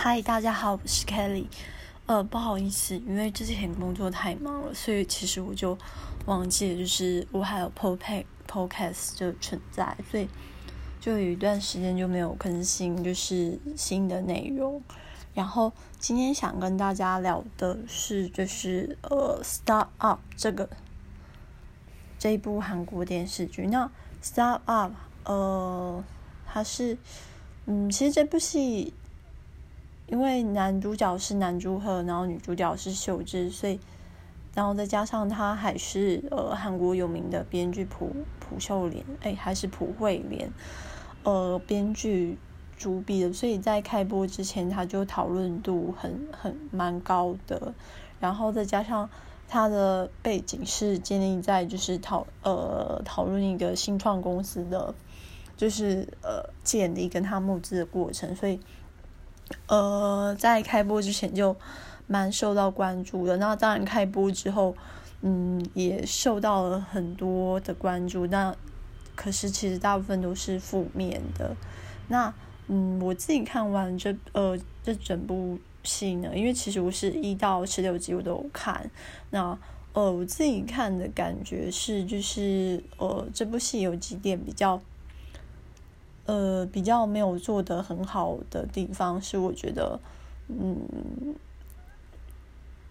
嗨，大家好，我是 Kelly。呃，不好意思，因为之前工作太忙了，所以其实我就忘记了，就是我还有 Pod Podcast 的存在，所以就有一段时间就没有更新，就是新的内容。然后今天想跟大家聊的是，就是呃，《Start Up》这个这一部韩国电视剧。那《Start Up》呃，它是嗯，其实这部戏。因为男主角是南柱赫，然后女主角是秀智，所以，然后再加上他还是呃韩国有名的编剧朴朴秀莲，哎，还是朴惠莲，呃，编剧主笔的，所以在开播之前他就讨论度很很蛮高的，然后再加上他的背景是建立在就是讨呃讨论一个新创公司的，就是呃建立跟他募资的过程，所以。呃，在开播之前就蛮受到关注的。那当然开播之后，嗯，也受到了很多的关注。那可是其实大部分都是负面的。那嗯，我自己看完这呃这整部戏呢，因为其实我是一到十六集我都有看。那呃，我自己看的感觉是，就是呃这部戏有几点比较。呃，比较没有做的很好的地方是，我觉得，嗯，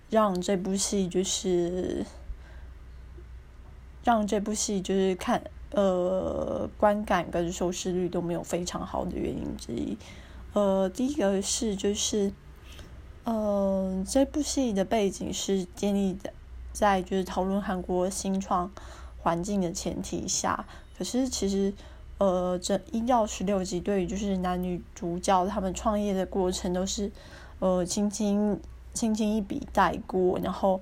让这部戏就是让这部戏就是看呃观感跟收视率都没有非常好的原因之一。呃，第一个是就是，呃，这部戏的背景是建立在在就是讨论韩国新创环境的前提下，可是其实。呃，这一到十六集，对于就是男女主角他们创业的过程，都是呃轻轻轻轻一笔带过，然后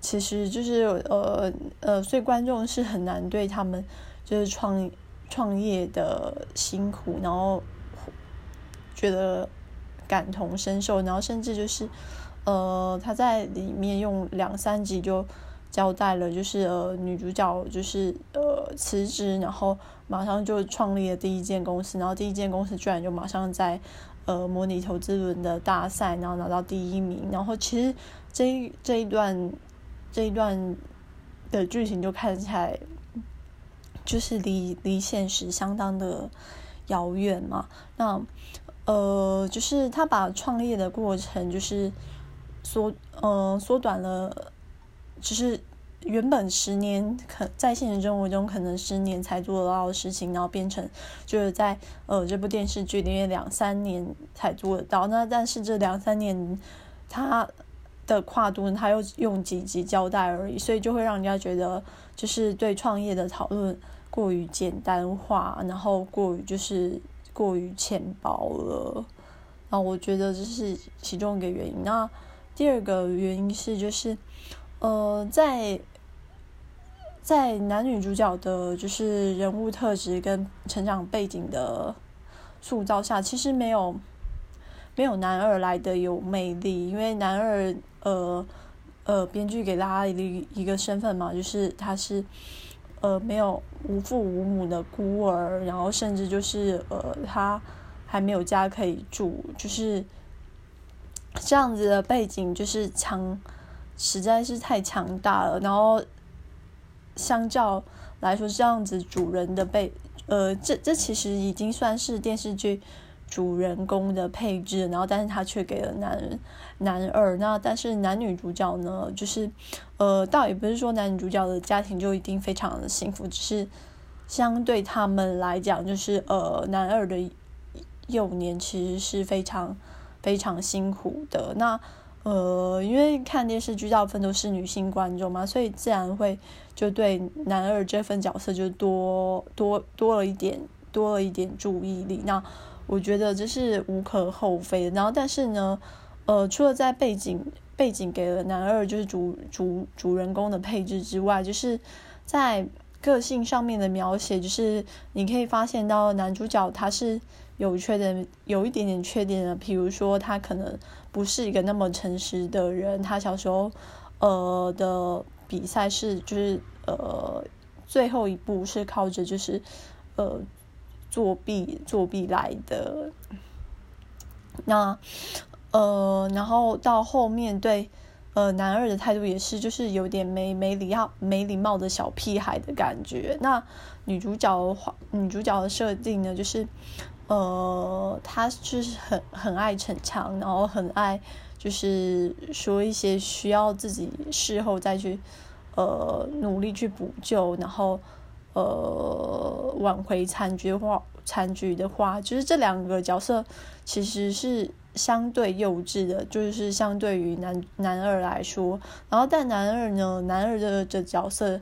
其实就是呃呃，所以观众是很难对他们就是创创业的辛苦，然后觉得感同身受，然后甚至就是呃他在里面用两三集就。交代了，就是呃，女主角就是呃辞职，然后马上就创立了第一间公司，然后第一间公司居然就马上在呃模拟投资轮的大赛，然后拿到第一名，然后其实这一这一段这一段的剧情就看起来就是离离现实相当的遥远嘛。那呃，就是他把创业的过程就是缩呃缩短了。就是原本十年可在现实生活中可能十年才做得到的事情，然后变成就是在呃这部电视剧里面两三年才做得到。那但是这两三年它的跨度，他又用几集交代而已，所以就会让人家觉得就是对创业的讨论过于简单化，然后过于就是过于浅薄了。然后我觉得这是其中一个原因。那第二个原因是就是。呃，在在男女主角的，就是人物特质跟成长背景的塑造下，其实没有没有男二来的有魅力。因为男二，呃呃，编剧给大家一一个身份嘛，就是他是呃没有无父无母的孤儿，然后甚至就是呃他还没有家可以住，就是这样子的背景，就是强。实在是太强大了，然后相较来说，这样子主人的被，呃，这这其实已经算是电视剧主人公的配置，然后但是他却给了男男二，那但是男女主角呢，就是呃，倒也不是说男女主角的家庭就一定非常的幸福，只是相对他们来讲，就是呃，男二的幼年其实是非常非常辛苦的，那。呃，因为看电视剧大部分都是女性观众嘛，所以自然会就对男二这份角色就多多多了一点多了一点注意力。那我觉得这是无可厚非的。然后，但是呢，呃，除了在背景背景给了男二就是主主主人公的配置之外，就是在个性上面的描写，就是你可以发现到男主角他是。有缺点，有一点点缺点的，比如说他可能不是一个那么诚实的人。他小时候，呃的比赛是就是呃最后一步是靠着就是呃作弊作弊来的。那呃，然后到后面对呃男二的态度也是，就是有点没没礼貌没礼貌的小屁孩的感觉。那女主角的话，女主角的设定呢，就是呃，他就是很很爱逞强，然后很爱就是说一些需要自己事后再去呃努力去补救，然后。呃，挽回残局话，残局的话，就是这两个角色其实是相对幼稚的，就是相对于男男二来说，然后但男二呢，男二的这角色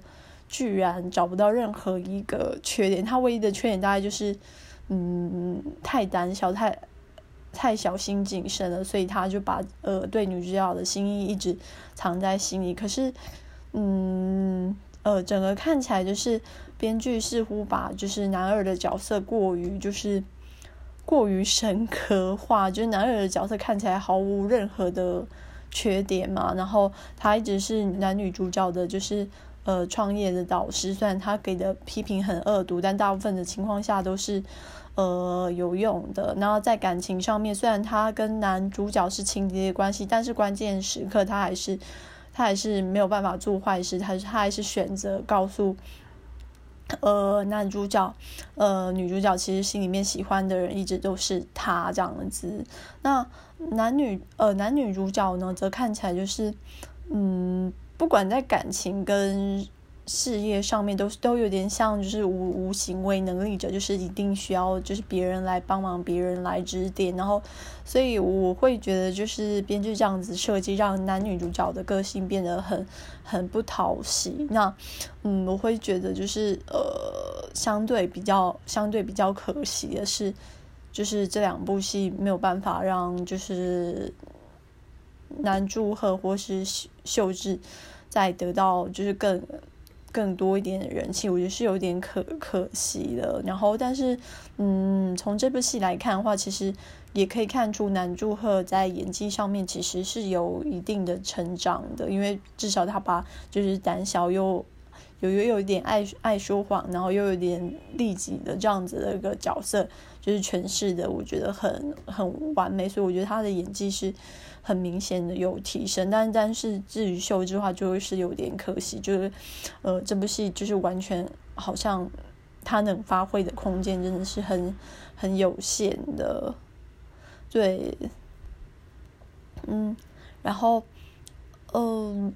居然找不到任何一个缺点，他唯一的缺点大概就是，嗯，太胆小，太太小心谨慎了，所以他就把呃对女主角的心意一直藏在心里，可是，嗯。呃，整个看起来就是编剧似乎把就是男二的角色过于就是过于深刻化，就是男二的角色看起来毫无任何的缺点嘛。然后他一直是男女主角的，就是呃创业的导师。虽然他给的批评很恶毒，但大部分的情况下都是呃有用的。然后在感情上面，虽然他跟男主角是情敌的关系，但是关键时刻他还是。他还是没有办法做坏事，他他还是选择告诉，呃，男主角，呃，女主角其实心里面喜欢的人一直都是他这样子。那男女呃男女主角呢，则看起来就是，嗯，不管在感情跟。事业上面都都有点像，就是无无行为能力者，就是一定需要就是别人来帮忙，别人来指点，然后，所以我会觉得就是编剧这样子设计，让男女主角的个性变得很很不讨喜。那，嗯，我会觉得就是呃，相对比较相对比较可惜的是，就是这两部戏没有办法让就是男祝贺或是秀智再得到就是更。更多一点的人气，我觉得是有点可可惜的。然后，但是，嗯，从这部戏来看的话，其实也可以看出南柱赫在演技上面其实是有一定的成长的，因为至少他把就是胆小又有又有一点爱爱说谎，然后又有点利己的这样子的一个角色，就是诠释的，我觉得很很完美。所以我觉得他的演技是。很明显的有提升，但但是至于秀智的话，就是有点可惜，就是，呃，这部戏就是完全好像他能发挥的空间真的是很很有限的，对，嗯，然后，嗯，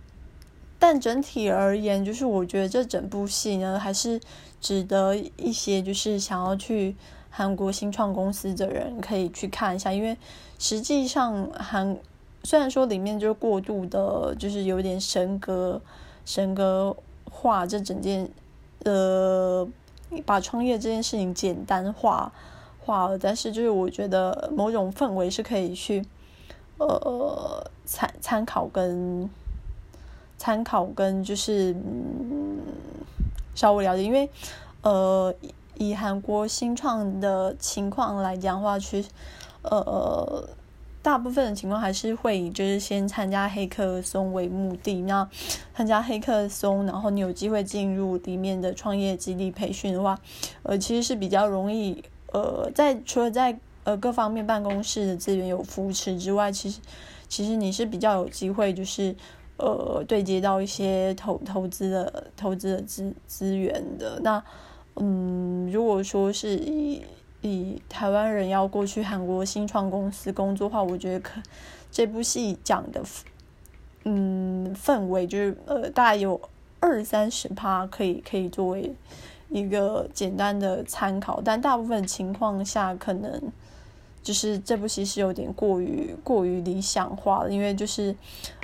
但整体而言，就是我觉得这整部戏呢，还是值得一些就是想要去韩国新创公司的人可以去看一下，因为实际上韩。虽然说里面就是过度的，就是有点神格神格化，这整件呃把创业这件事情简单化化了，但是就是我觉得某种氛围是可以去呃参参考跟参考跟就是嗯稍微了解，因为呃以韩国新创的情况来讲的话，其实呃。大部分的情况还是会以就是先参加黑客松为目的，那参加黑客松，然后你有机会进入里面的创业基地培训的话，呃，其实是比较容易，呃，在除了在呃各方面办公室的资源有扶持之外，其实其实你是比较有机会就是呃对接到一些投投资的投资的资资源的。那嗯，如果说是以以台湾人要过去韩国新创公司工作的话，我觉得可这部戏讲的，嗯，氛围就是呃，大概有二三十趴可以可以作为一个简单的参考，但大部分情况下可能就是这部戏是有点过于过于理想化了，因为就是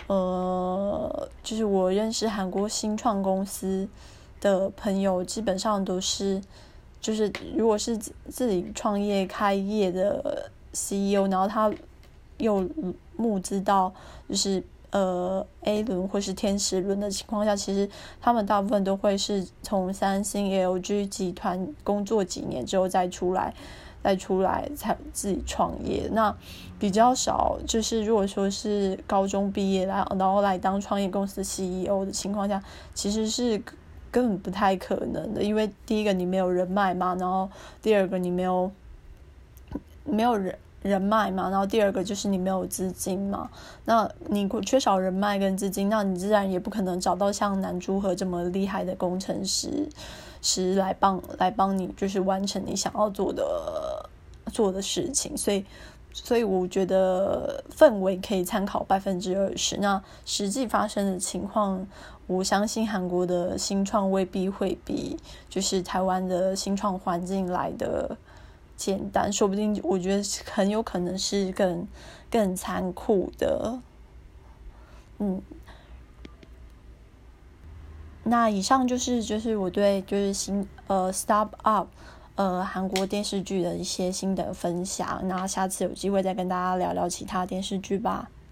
呃，就是我认识韩国新创公司的朋友，基本上都是。就是如果是自己创业开业的 CEO，然后他又募资到就是呃 A 轮或是天使轮的情况下，其实他们大部分都会是从三星、LG 集团工作几年之后再出来，再出来才自己创业。那比较少，就是如果说是高中毕业来然后来当创业公司 CEO 的情况下，其实是。根本不太可能的，因为第一个你没有人脉嘛，然后第二个你没有没有人人脉嘛，然后第二个就是你没有资金嘛，那你缺少人脉跟资金，那你自然也不可能找到像南珠河这么厉害的工程师，是来帮来帮你，就是完成你想要做的做的事情。所以，所以我觉得氛围可以参考百分之二十，那实际发生的情况，我相信韩国的新创未必会比就是台湾的新创环境来的。简单，说不定我觉得很有可能是更更残酷的，嗯。那以上就是就是我对就是新呃 Stop Up 呃韩国电视剧的一些心得分享，那下次有机会再跟大家聊聊其他电视剧吧。